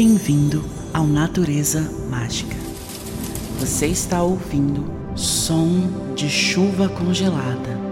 bem-vindo ao Natureza Mágica. Você está ouvindo som de chuva congelada